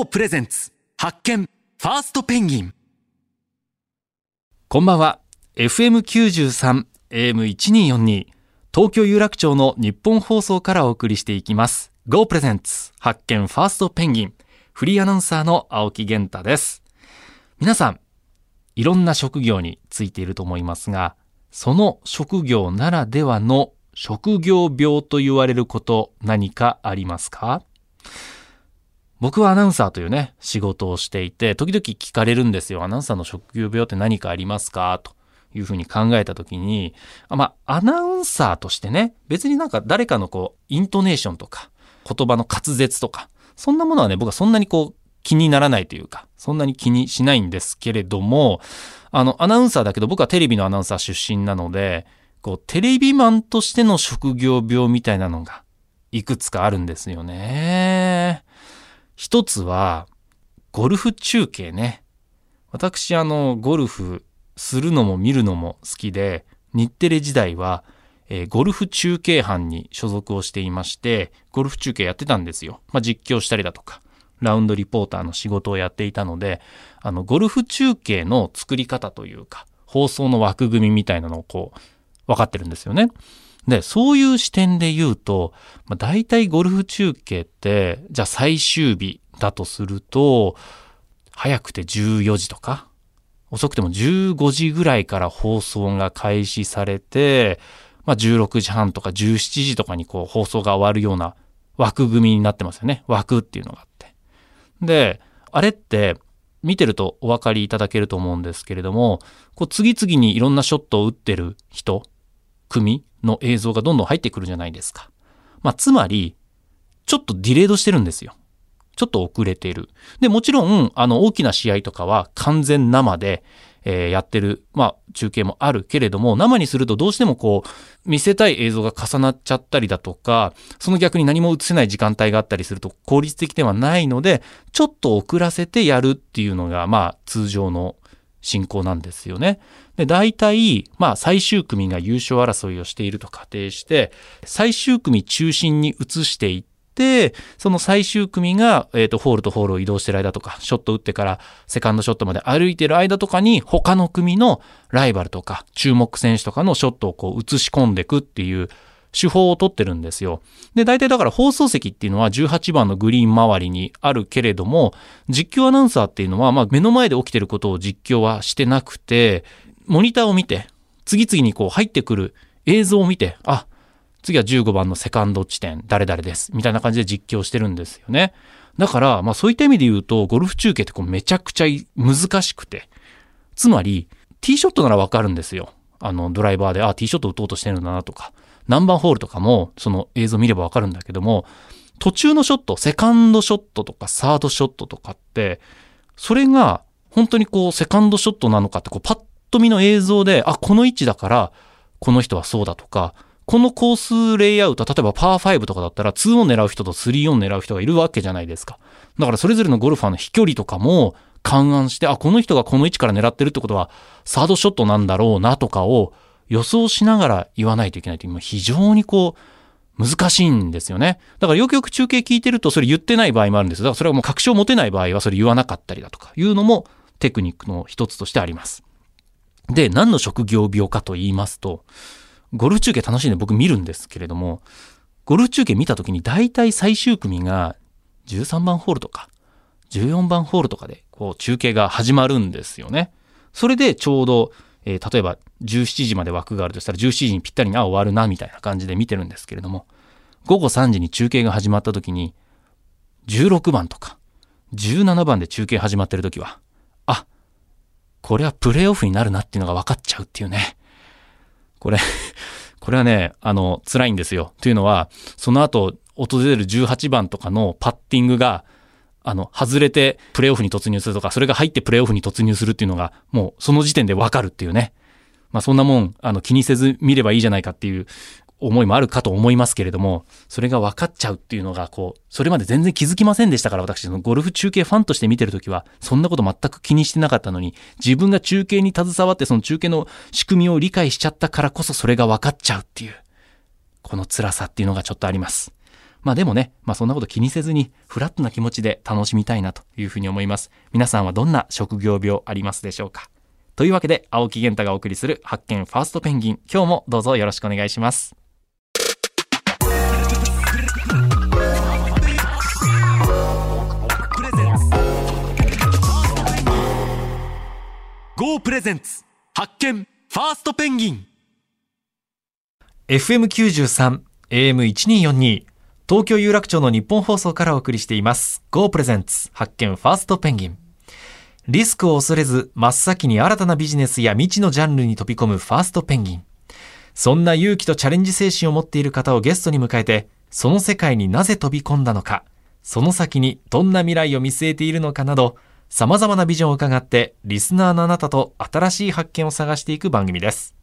GO プレゼンツ。発見。ファーストペンギン。こんばんは。FM93 AM1242 東京有楽町の日本放送からお送りしていきます。GO プレゼンツ。発見。ファーストペンギン。フリーアナウンサーの青木源太です。皆さんいろんな職業についていると思いますがその職業ならではの職業病と言われること何かありますか？僕はアナウンサーというね、仕事をしていて、時々聞かれるんですよ。アナウンサーの職業病って何かありますか？というふうに考えた時に、まあ、アナウンサーとしてね、別になんか誰かのこう、イントネーションとか、言葉の滑舌とか、そんなものはね、僕はそんなにこう、気にならないというか、そんなに気にしないんですけれども、あの、アナウンサーだけど僕はテレビのアナウンサー出身なので、こう、テレビマンとしての職業病みたいなのが、いくつかあるんですよね。一つは、ゴルフ中継ね。私、あの、ゴルフするのも見るのも好きで、日テレ時代は、えー、ゴルフ中継班に所属をしていまして、ゴルフ中継やってたんですよ。まあ、実況したりだとか、ラウンドリポーターの仕事をやっていたので、あの、ゴルフ中継の作り方というか、放送の枠組みみたいなのをこう、分かってるんですよね。で、そういう視点で言うと、まあ、大体ゴルフ中継って、じゃあ最終日だとすると、早くて14時とか、遅くても15時ぐらいから放送が開始されて、まあ、16時半とか17時とかにこう放送が終わるような枠組みになってますよね。枠っていうのがあって。で、あれって見てるとお分かりいただけると思うんですけれども、こう次々にいろんなショットを打ってる人、組の映像がどんどん入ってくるじゃないですか。まあ、つまり、ちょっとディレードしてるんですよ。ちょっと遅れてる。で、もちろん、あの、大きな試合とかは完全生で、えー、やってる、まあ、中継もあるけれども、生にするとどうしてもこう、見せたい映像が重なっちゃったりだとか、その逆に何も映せない時間帯があったりすると効率的ではないので、ちょっと遅らせてやるっていうのが、まあ、通常の進行なんですよね。で、大体、まあ最終組が優勝争いをしていると仮定して、最終組中心に移していって、その最終組が、えっ、ー、と、ホールとホールを移動してる間とか、ショット打ってからセカンドショットまで歩いてる間とかに、他の組のライバルとか、注目選手とかのショットをこう移し込んでいくっていう、手法をとってるんですよ。で、大体だから放送席っていうのは18番のグリーン周りにあるけれども、実況アナウンサーっていうのは、まあ目の前で起きてることを実況はしてなくて、モニターを見て、次々にこう入ってくる映像を見て、あ、次は15番のセカンド地点、誰々です。みたいな感じで実況してるんですよね。だから、まあそういった意味で言うと、ゴルフ中継ってこうめちゃくちゃ難しくて、つまり、ティーショットならわかるんですよ。あの、ドライバーで、あ、ティーショット打とうとしてるんだなとか。何番ホールとかも、その映像見ればわかるんだけども、途中のショット、セカンドショットとかサードショットとかって、それが本当にこうセカンドショットなのかってこうパッと見の映像で、あ、この位置だからこの人はそうだとか、このコースレイアウト、例えばパー5とかだったら2オン狙う人と3オン狙う人がいるわけじゃないですか。だからそれぞれのゴルファーの飛距離とかも勘案して、あ、この人がこの位置から狙ってるってことはサードショットなんだろうなとかを予想しながら言わないといけないという、非常にこう、難しいんですよね。だからよくよく中継聞いてるとそれ言ってない場合もあるんです。だからそれはもう確証を持てない場合はそれ言わなかったりだとかいうのもテクニックの一つとしてあります。で、何の職業病かと言いますと、ゴルフ中継楽しいんで僕見るんですけれども、ゴルフ中継見た時に大体最終組が13番ホールとか14番ホールとかでこう中継が始まるんですよね。それでちょうどえー、例えば17時まで枠があるとしたら17時にぴったりにあ終わるなみたいな感じで見てるんですけれども午後3時に中継が始まった時に16番とか17番で中継始まってる時はあこれはプレーオフになるなっていうのが分かっちゃうっていうねこれ これはねあの辛いんですよというのはその後訪れる18番とかのパッティングがあの、外れてプレイオフに突入するとか、それが入ってプレイオフに突入するっていうのが、もうその時点でわかるっていうね。まあそんなもん、あの、気にせず見ればいいじゃないかっていう思いもあるかと思いますけれども、それが分かっちゃうっていうのが、こう、それまで全然気づきませんでしたから、私、そのゴルフ中継ファンとして見てるときは、そんなこと全く気にしてなかったのに、自分が中継に携わって、その中継の仕組みを理解しちゃったからこそ、それが分かっちゃうっていう、この辛さっていうのがちょっとあります。まあでもね、まあそんなこと気にせずに、フラットな気持ちで楽しみたいなというふうに思います。皆さんはどんな職業病ありますでしょうかというわけで、青木源太がお送りする発見ファーストペンギン。今日もどうぞよろしくお願いします。GO プレゼンツ発見ファーストペンギン FM93、AM1242、東京有楽町の日本放送からお送りしています。Go プレゼンツ発見ファーストペンギン。リスクを恐れず、真っ先に新たなビジネスや未知のジャンルに飛び込むファーストペンギン。そんな勇気とチャレンジ精神を持っている方をゲストに迎えて、その世界になぜ飛び込んだのか、その先にどんな未来を見据えているのかなど、様々なビジョンを伺って、リスナーのあなたと新しい発見を探していく番組です。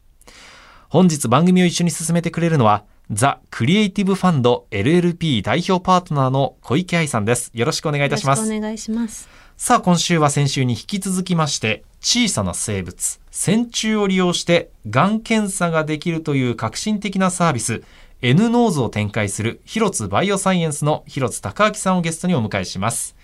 本日番組を一緒に進めてくれるのは、ザ・クリエイティブファンド LLP 代表パートナーの小池藍さんです。よろしくお願いいたします。お願いします。さあ、今週は先週に引き続きまして、小さな生物、線虫を利用して、がん検査ができるという革新的なサービス、N ノーズを展開する、広津バイオサイエンスの広津崇亮さんをゲストにお迎えします。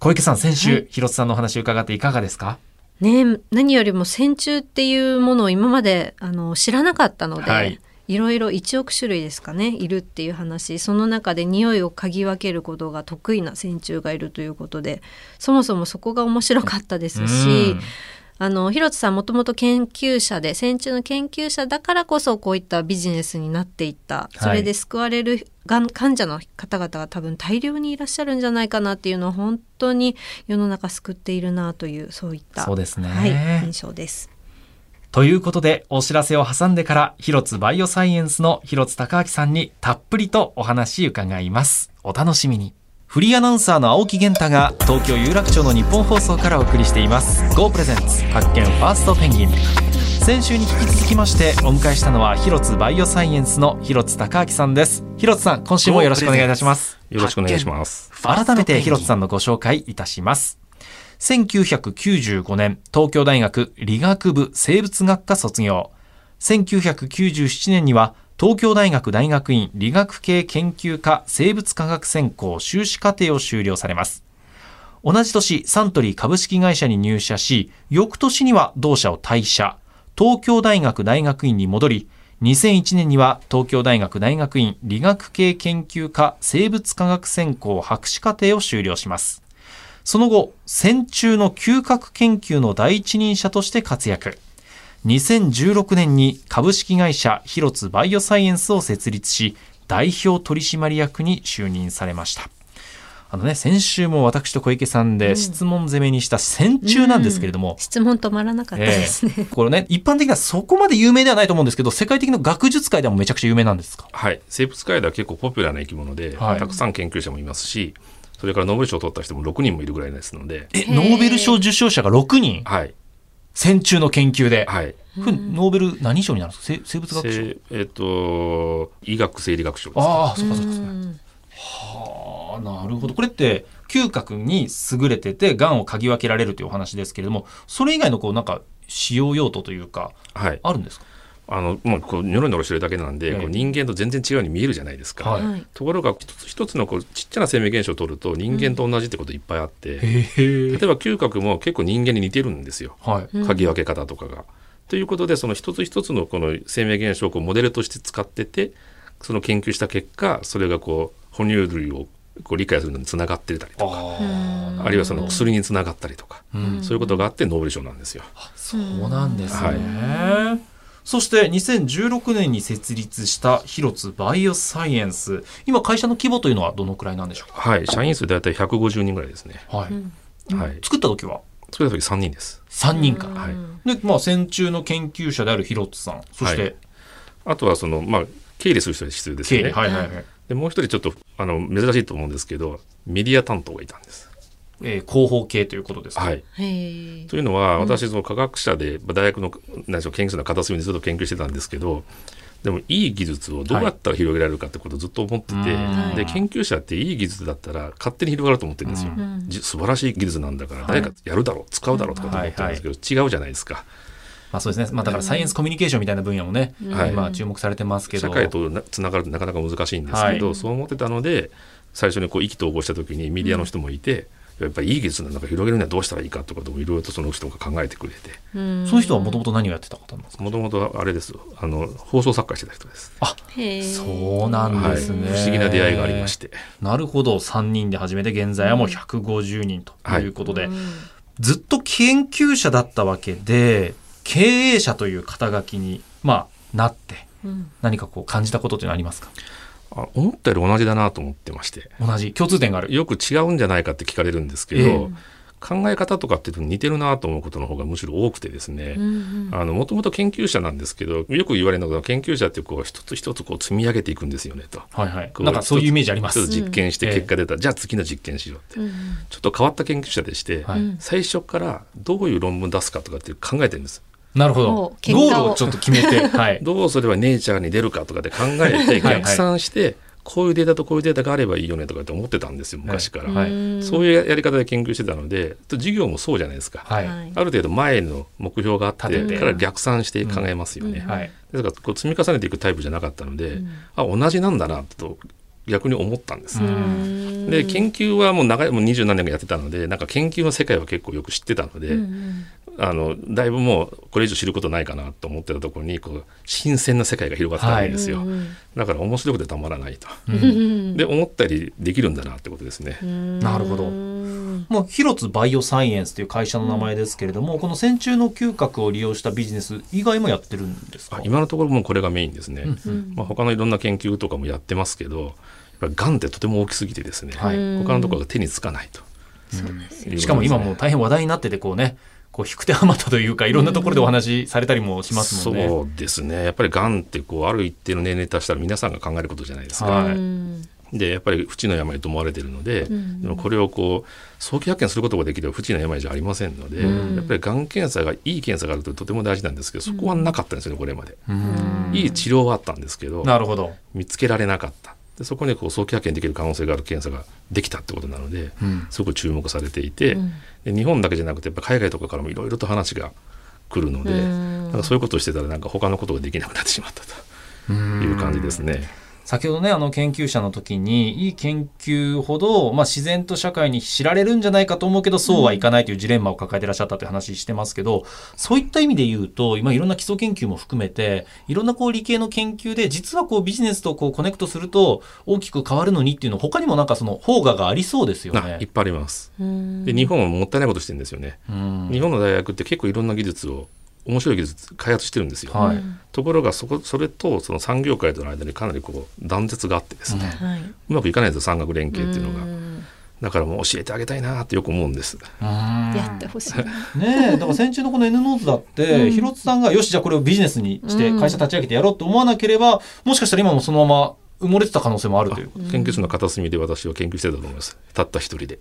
小池さん、先週、はい。広津さんのお話を伺っていかがですか？ねえ何よりも線虫っていうものを今まであの知らなかったので、はい。い、ろいろ1億種類ですかねいるっていう話その中で匂いを嗅ぎ分けることが得意な線虫がいるということでそもそもそこが面白かったですしうんあの広津さんもともと研究者で線虫の研究者だからこそこういったビジネスになっていったそれで救われるがん患者の方々が多分大量にいらっしゃるんじゃないかなっていうのは本当に世の中救っているなというそういったそうですねはい、印象です。ということで、お知らせを挟んでから、広津バイオサイエンスの広津隆明さんにたっぷりとお話伺います。お楽しみに。フリーアナウンサーの青木源太が東京有楽町の日本放送からお送りしています。Go プレゼンツ発見ファーストペンギン。先週に引き続きましてお迎えしたのは広津バイオサイエンスの広津隆明さんです。広津さん、今週もよろしくお願いいたします。よろしくお願いします。改めて広津さんのご紹介いたします。1995年、東京大学理学部生物学科卒業。1997年には、東京大学大学院理学系研究科生物科学専攻修士課程を修了されます。同じ年、サントリー株式会社に入社し、翌年には同社を退社。東京大学大学院に戻り、2001年には東京大学大学院理学系研究科生物科学専攻博士課程を修了します。その後、線虫の嗅覚研究の第一人者として活躍。2016年に株式会社広津バイオサイエンスを設立し、代表取締役に就任されました。あのね、先週も私と小池さんで質問攻めにした線虫なんですけれども、質問止まらなかったですね。ええこれね、一般的にはそこまで有名ではないと思うんですけど、世界的な学術界でもめちゃくちゃ有名なんですか？はい。生物界では結構ポピュラーな生き物で、はいたくさん研究者もいますし、それからノーベル賞を取った人も6人もいるぐらいですので、え、ノーベル賞受賞者が6人？はい。線虫の研究で。はい。これノーベル何賞になるんですか？生生物学賞？せえっ、と、医学生理学賞ですか。ああ、そうかそうかそうか。うんはあ、なるほど。これって、嗅覚に優れてて、癌を嗅ぎ分けられるというお話ですけれども、それ以外のこう、なんか、使用用途というか、はい。あるんですか？あの、まあ、こう、ニョロニョロしてるだけなんで、ええこう人間と全然違うように見えるじゃないですか。はいはいところが、一つ一つのこうちっちゃな生命現象を取ると、人間と同じってこといっぱいあって、へえ例えば嗅覚も結構人間に似てるんですよ。はい。うん嗅ぎ分け方とかが。ということでその一つ一つのこの生命現象をこうモデルとして使っててその研究した結果それがこう哺乳類をこう理解するのにつながってたりとかああるいはその薬につながったりとか、あ、うんそういうことがあってノーベル賞なんですよ。そうなんですね。はそして2016年に設立した広津バイオサイエンス。今会社の規模というのはどのくらいなんでしょうはい社員数大体150人ぐらいですね。かはい。うんはい作った時は？作った時3人です。3人か。はいで、まあ、線虫の研究者である広津さん。そして、はいあとはそのまあ経理する人が必要です経理。よね。はいはいはい。でもう一人ちょっとあの珍しいと思うんですけどメディア担当がいたんです。えー広報系ということですか。はい。というのは私その科学者でまあ大学の何でしょう研究者の片隅にずっと研究してたんですけどでもいい技術をどうやったら広げられるかってことをずっと思ってて、はい。で研究者っていい技術だったら勝手に広がると思ってるんですよ、うん。じ素晴らしい技術なんだから誰かやるだろう使うだろうとかと思ってるんですけど、違うじゃないですか。まあそうですね。まあだからサイエンスコミュニケーションみたいな分野もね、はい。今注目されてますけど。社会となつながるとなかなか難しいんですけど、はい。そう思ってたので最初にこう意気投合した時にメディアの人もいて、やっぱりいい技術なんか広げるにはどうしたらいいかともいろいろとその人が考えてくれて。その人はもともと何をやってた方なんですか？もともとあれですあの放送作家してた人です。へー。そうなんはい、ですね。不思議な出会いがありまして。なるほど。3人で始めて、現在はもう150人ということで、ずっと研究者だったわけで、経営者という肩書きに、まあ、なって、うん。何かこう感じたことっていうのはありますか？あ思ったより同じだなと思ってまして同じ共通点がある。よく違うんじゃないかって聞かれるんですけど、ええ考え方とかっていうと似てるなと思うことの方がむしろ多くてですね、うんあの、もともと研究者なんですけど、よく言われるのが、研究者ってこう、一つ一つこう積み上げていくんですよね、と。はいはい。なんかそういうイメージあります。実験して結果出た、じゃあ次の実験しようって。うんちょっと変わった研究者でして、はい最初からどういう論文出すかとかって考えてるんです。なるほどゴールをちょっと決めて、はい。どうすればネイチャーに出るかとかで考えて、はい逆算して、こういうデータとこういうデータがあればいいよねとかって思ってたんですよ、昔から。はいうんそういうやり方で研究してたので、授業もそうじゃないですか。はい。はいある程度前の目標があって立ててから逆算して考えますよね。うんはい。ですからこう積み重ねていくタイプじゃなかったので、うんあ同じなんだなと逆に思ったんです。うんで研究はもう長いもう二十何年もやってたのでなんか研究の世界は結構よく知ってたので、うんあのだいぶもうこれ以上知ることないかなと思ってたところにこう新鮮な世界が広がったわけですよ、うんだから面白くてたまらないと。ううんん。で思ったよりできるんだなってことですね。なるほど。うんもう広津バイオサイエンスという会社の名前ですけれども、この線虫の嗅覚を利用したビジネス以外もやってるんですか？あ今のところもうこれがメインですね。うん。まあ、他のいろんな研究とかもやってますけどがんってとても大きすぎてですね、はい他のところが手につかないと。そうですよいうことですねしかも今もう大変話題になっててこうねこう引く手あまたというかいろんなところでお話しされたりもしますもんね。そうですねやっぱりがんってこうある一定の年齢に達したら皆さんが考えることじゃないですか。はいうんでやっぱり不治の病と思われているので、んでもこれをこう早期発見することができれば不治の病じゃありませんので、うんやっぱりがん検査がいい検査があるととても大事なんですけどそこはなかったんですよねこれまで。うんいい治療はあったんですけどなるほど。見つけられなかった。でそこにこう早期発見できる可能性がある検査ができたってことなので、うん。すごく注目されていて、うん。で日本だけじゃなくてやっぱ海外とかからもいろいろと話が来るので、うん。なんかそういうことをしてたらなんか他のことができなくなってしまったという感じですね。先ほどねあの研究者の時にいい研究ほど、まあ、自然と社会に知られるんじゃないかと思うけどそうはいかないというジレンマを抱えていらっしゃったという話してますけどそういった意味で言うと今いろんな基礎研究も含めていろんなこう理系の研究で実はこうビジネスとこうコネクトすると大きく変わるのにっていうの他にもなんかその方ががありそうですよねあいっ。ぱいあります。うんで日本はもったいないことしてるんですよね。うん日本の大学って結構いろんな技術を面白い技術開発してるんですよ。はいところがそこそれとその産業界との間にかなりこう断絶があってですね、うんはいうまくいかないんですよ産学連携っていうのが。んだからもう教えてあげたいなってよく思うんです。やってほしいな。ねえだから先中のこの N ノーズだって、うん広津さんがよしじゃあこれをビジネスにしてうん会社立ち上げてやろうと思わなければ、もしかしたら今もそのまま埋もれてた可能性もあるという。研究室の片隅で私は研究してたと思います。たった一人で。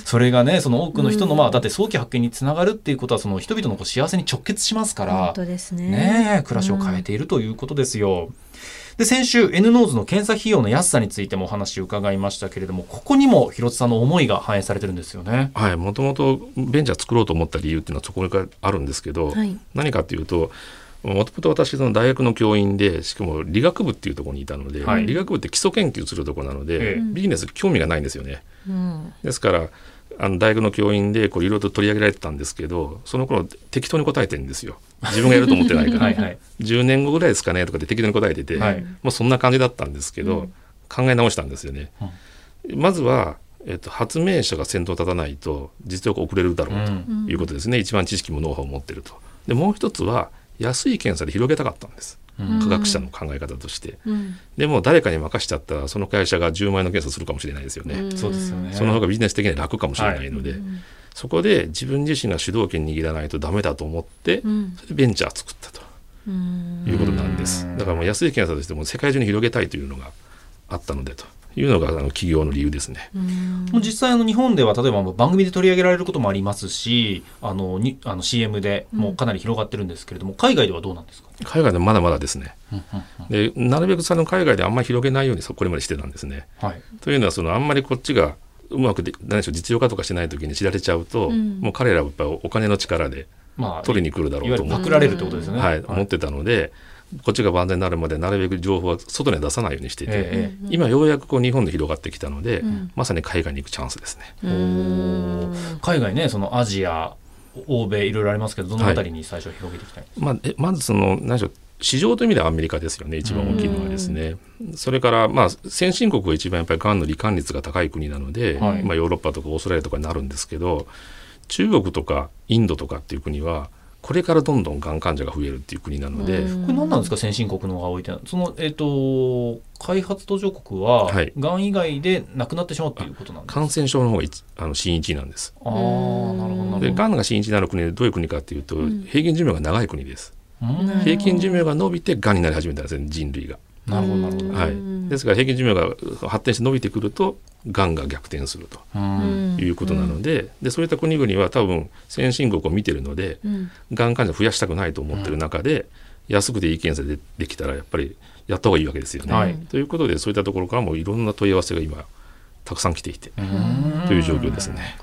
うんそれがねその多くの人の、まあだって早期発見につながるっていうことはその人々のこう幸せに直結しますから本当ですね。ねえ暮らしを変えているということですよ。で先週 N ノーズの検査費用の安さについてもお話を伺いましたけれどもここにも広津さんの思いが反映されてるんですよね。はい、もともとベンチャー作ろうと思った理由っていうのはそこがあるんですけど、はい。何かっていうともともと私その大学の教員でしかも理学部っていうところにいたので、はい。理学部って基礎研究するところなので、ええ。ビジネス興味がないんですよね。うん。ですからあの大学の教員でこういろいろと取り上げられてたんですけどその頃適当に答えてるんですよ。自分がやると思ってないから。はいはい。10年後ぐらいですかねとかで適当に答えてて、はい。もうそんな感じだったんですけど、うん。考え直したんですよね。まずは、えっと、発明者が先頭に立たないと実力遅れるだろうとうん。いうことですね、一番知識もノウハウを持ってると。でもう一つは安い検査で広げたかったんですうん科学者の考え方として。うん。でも誰かに任しちゃったらその会社が10万円の検査するかもしれないですよね。んそうですよね。その方がビジネス的には楽かもしれないので、うんそこで自分自身が主導権握らないとダメだと思って、うんそれでベンチャー作ったとうんいうことなんです。だからもう安い検査としても世界中に広げたいというのがあったのでというのがあの企業の理由ですね。実際あの日本では例えばもう番組で取り上げられることもありますしあのにあの CM でもうかなり広がってるんですけれども、海外ではどうなんですか、海外でもまだまだですね。でなるべくその海外であんまり広げないようにそこれまでしてたんですね。はい、というのはそのあんまりこっちがうまくで何でしょう実用化とかしない時に知られちゃうと、うん。もう彼らはやっぱりお金の力でまあ、取りに来るだろいうと思って、パクられるってことですよね。はい、思ってたのでこっちが万全になるまでなるべく情報は外には出さないようにしていて、ええ今ようやくこう日本で広がってきたので、ん。まさに海外に行くチャンスですね。海外ねそのアジア欧米いろいろありますけどどのあたりに最初広げていきたいんですか、まあ、えまずその何でしょう市場という意味ではアメリカですよね一番大きいのはですね。それからまあ先進国が一番やっぱりがんの罹患率が高い国なので、はい。まあ、ヨーロッパとかオーストラリアとかになるんですけど中国とかインドとかっていう国はこれからどんどんがん患者が増えるっていう国なので、うん。これ何なんですか先進国の方が多いって。その、えっと開発途上国は、はい。がん以外で亡くなってしまうっていうことなんですか？感染症の方が一あの真一なんです。ああなるほどなるほど。でがんが真一になる国でどういう国かっていうと、ん。平均寿命が長い国です。うん。平均寿命が伸びてがんになり始めたんですね人類が。なるほどなるほど。はい、ですから平均寿命が発展して伸びてくるとがんが逆転するとうん。いうことなので,、でそういった国々は多分先進国を見てるのでうん。がん患者増やしたくないと思ってる中で、安くていい検査でできたらやっぱりやった方がいいわけですよね。はい。ということでそういったところからもいろんな問い合わせが今たくさん来ていてうん。という状況ですね。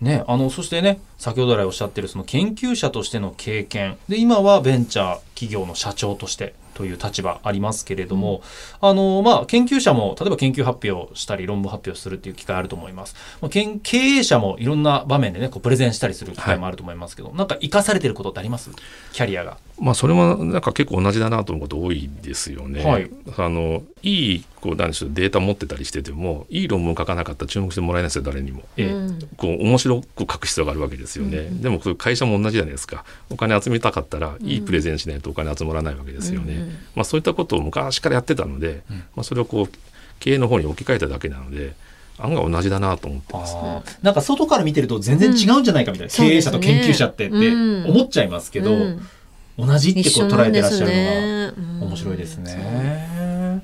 ね、あのそしてね先ほど来おっしゃってるその研究者としての経験。で今はベンチャー企業の社長としてという立場ありますけれども、あのまあ、研究者も例えば研究発表したり論文発表するっていう機会あると思います、まあ、経営者もいろんな場面でねこうプレゼンしたりする機会もあると思いますけど、なんか生かされてることってあります？キャリアが。まあそれもなんか結構同じだなと思うこと多いですよね。はいあのいいこうなんでしょうデータ持ってたりしててもいい論文書かなかったら注目してもらえないですよ誰にも。ええうん。こう面白く書く必要があるわけですよね、でもこれ会社も同じじゃないですか。お金集めたかったらいいプレゼンしないとお金集まらないわけですよね、うんうん。まあ、そういったことを昔からやってたので、まあ、それをこう経営の方に置き換えただけなので案外同じだなと思ってます、あー。なんか外から見てると全然違うんじゃないかみたいな、うん経営者と研究者ってってうん。思っちゃいますけど、うん。同じってこう捉えてらっしゃるのが。ね。うん。面白いですね。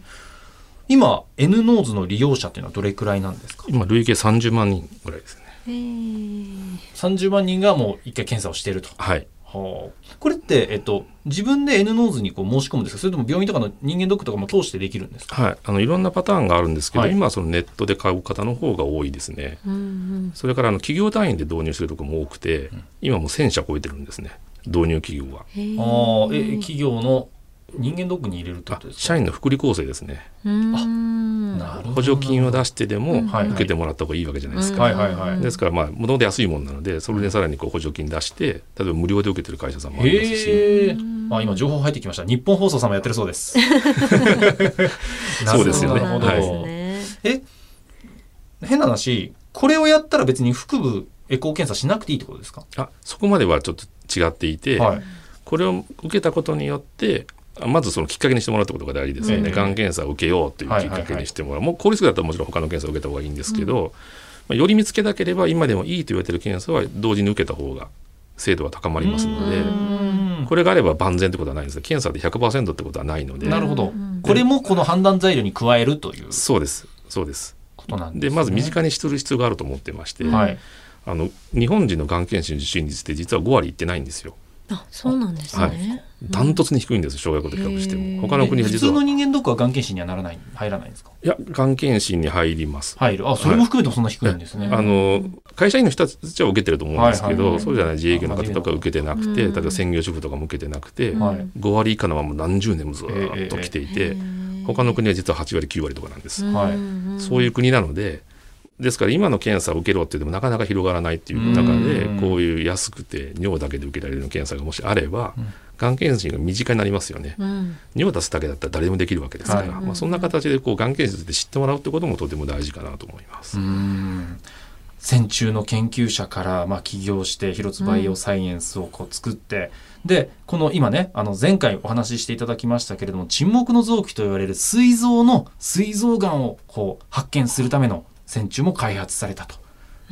今 N ノーズの利用者っていうのはどれくらいなんですか？今累計30万人ぐらいですね。へー。30万人がもう一回検査をしていると。はい。はあ、これって、えっと、自分で N ノーズにこう申し込むんですか？それとも病院とかの人間ドックとかも通してできるんですか？はい、あのいろんなパターンがあるんですけど、はい。今はそのネットで買う方の方が多いですね。うんうん。それからあの企業単位で導入してるところも多くて、今もう1000社超えてるんですね。導入企業は。あ、え、企業の人間ドックに入れるってこあとですか？社員の福利厚生ですね。うん。なるほど。補助金を出してでもはい受けてもらった方がいいわけじゃないですか、はいはいはい。ですからまあもともと安いものなのでそれでさらにこう補助金出して例えば無料で受けてる会社さんもありますし。へえ。あ、今情報入ってきました。日本放送さんもやってるそうです。そうですよね。なるほどそうなんですね。え変な話これをやったら別に腹部エコー検査しなくていいってことですか、あそこまではちょっと違っていて、はい。これを受けたことによってあまずそのきっかけにしてもらうってことが大事ですよね、ええがん検査を受けようというきっかけにしてもらう、もう効率だったらもちろん他の検査を受けた方がいいんですけど、まあ、より見つけたければ今でもいいと言われてる検査は同時に受けた方が精度は高まりますのでうん。これがあれば万全ってことはないんです検査で100%ってことはないので。なるほど。うん。これもこの判断材料に加えるという。そうです。そうです。ことなんです、ね、でまず身近にする必要があると思ってまして、はい。あの日本人のがん検診受診率って実は5割いってないんですよあそうなんですはねダントツに低いんです小学校と比較しても。他の国は普実は。通の人間ドックはがん検診にはならない入らないんですか？いやがん検診に入ります。入る。あそれも含めてもそんな低いんですね、あの会社員の人たちは受けてると思うんですけど、はいはいはい。そうじゃない自営業の方とか受けてなくて、うん。例えば専業主婦とかも受けてなくて、うん。はい。5割以下のまま何十年もずっと来ていて、他の国は実は8割9割とかなんです、はい。そういう国なのでですから今の検査を受けろって言ってもなかなか広がらないっていう中でうん。こういう安くて尿だけで受けられる検査がもしあれば、うん。がん検診が身近になりますよね。うん。尿出すだけだったら誰でもできるわけですから、はいまあ、そんな形でこうがん検診で知ってもらうってこともとても大事かなと思います。うん。戦中の研究者から、まあ、起業して広津バイオサイエンスをこう作って、でこの今ねあの前回お話ししていただきましたけれども沈黙の臓器と言われる膵臓の膵臓がんをこう発見するための戦中も開発されたと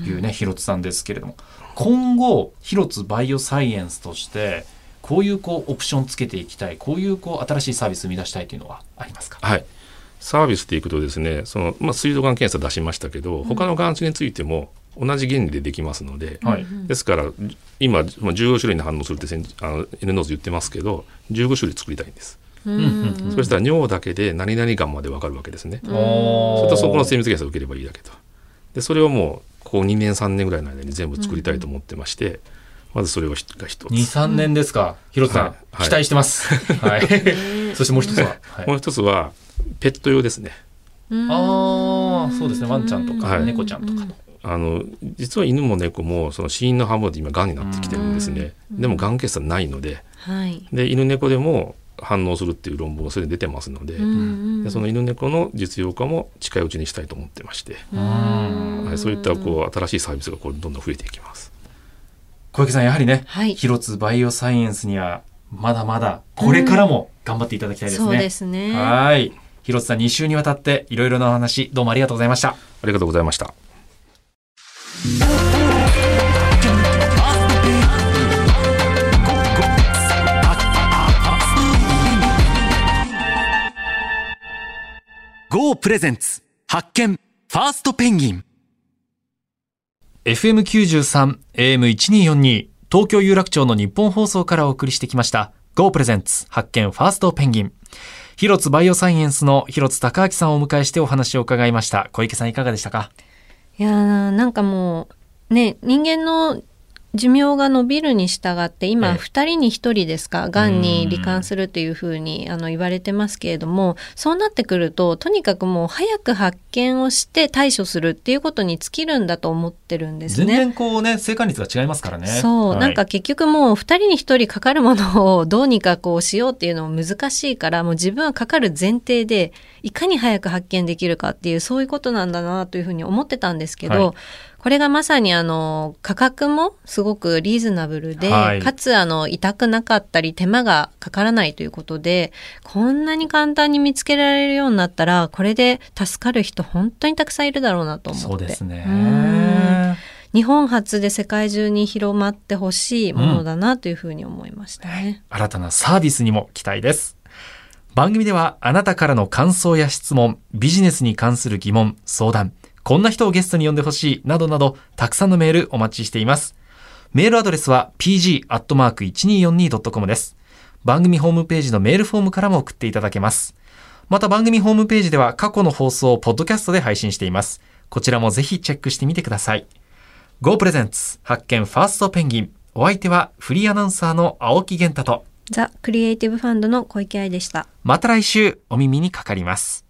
いうね、広津さんですけれども。今後広津バイオサイエンスとしてこういうこうオプションつけていきたいこういうこう新しいサービス生み出したいというのはありますか？はい、サービスでいくとですねその、まあ、膵臓がん検査出しましたけど他のがん種についても同じ原理でできますので、はい。ですから今、まあ、15種類に反応するってあの N ノーズ言ってますけど15種類作りたいんです、うんそしたら尿だけで何々がんまで分かるわけですね、おそれとそこの精密検査を受ければいいだけとでそれをもうここ2年3年ぐらいの間に全部作りたいと思ってまして、まずそれが一つ。2、3年ですか？広津さん、はいはい期待してます。はい。そしてもう一つは？はいもう一つは、ペット用ですね。ああ、そうですね。ワンちゃんとか、はい猫ちゃんとかの。あの、実は犬も猫も、その死因の半分で今、癌になってきてるんですね。でも、癌検査ないので、はい。で、犬猫でも反応するっていう論文がそれで出てますので、でその犬猫の実用化も近いうちにしたいと思ってまして、うんはい、そういったこう新しいサービスがこうどんどん増えていきます。小池さん、やはりね、はい広津バイオサイエンスには、まだまだ、これからも頑張っていただきたいですね。そうですね。はい。広津さん、2週にわたって、いろいろなお話、どうもありがとうございました。ありがとうございました。GO プレゼンツ発見ファーストペンギン FM93、AM1242、東京有楽町の日本放送からお送りしてきました。Go プレゼンツ発見ファーストペンギン。広津バイオサイエンスの広津隆明さんをお迎えしてお話を伺いました。小池さんいかがでしたか？いやーなんかもうね人間の寿命が伸びるに従ってええ今2人に1人ですかがんに罹患するというふうにあの言われてますけれどもそうなってくるととにかくもう早く発見をして対処するっていうことに尽きるんだと思ってるんです全ね。然こうね、生還率が違いますからね。そう、はいなんか結局もう2人に1人かかるものをどうにかこうしようっていうのも難しいからもう自分はかかる前提でいかに早く発見できるかっていうそういうことなんだなというふうに思ってたんですけど、はいこれがまさにあの価格もすごくリーズナブルで、はいかつあの痛くなかったり手間がかからないということでこんなに簡単に見つけられるようになったらこれで助かる人本当にたくさんいるだろうなと思って。そうですねうん。日本初で世界中に広まってほしいものだなというふうに思いましたね。新たなサービスにも期待です。番組ではあなたからの感想や質問、ビジネスに関する疑問、相談、こんな人をゲストに呼んでほしい、などなど、たくさんのメールお待ちしています。メールアドレスは pg.1242.com です。番組ホームページのメールフォームからも送っていただけます。また番組ホームページでは過去の放送をポッドキャストで配信しています。こちらもぜひチェックしてみてください。Go プレゼンツ発見ファーストペンギン。お相手はフリーアナウンサーの青木源太と、ザ・クリエイティブファンドの小池愛でした。また来週お耳にかかります。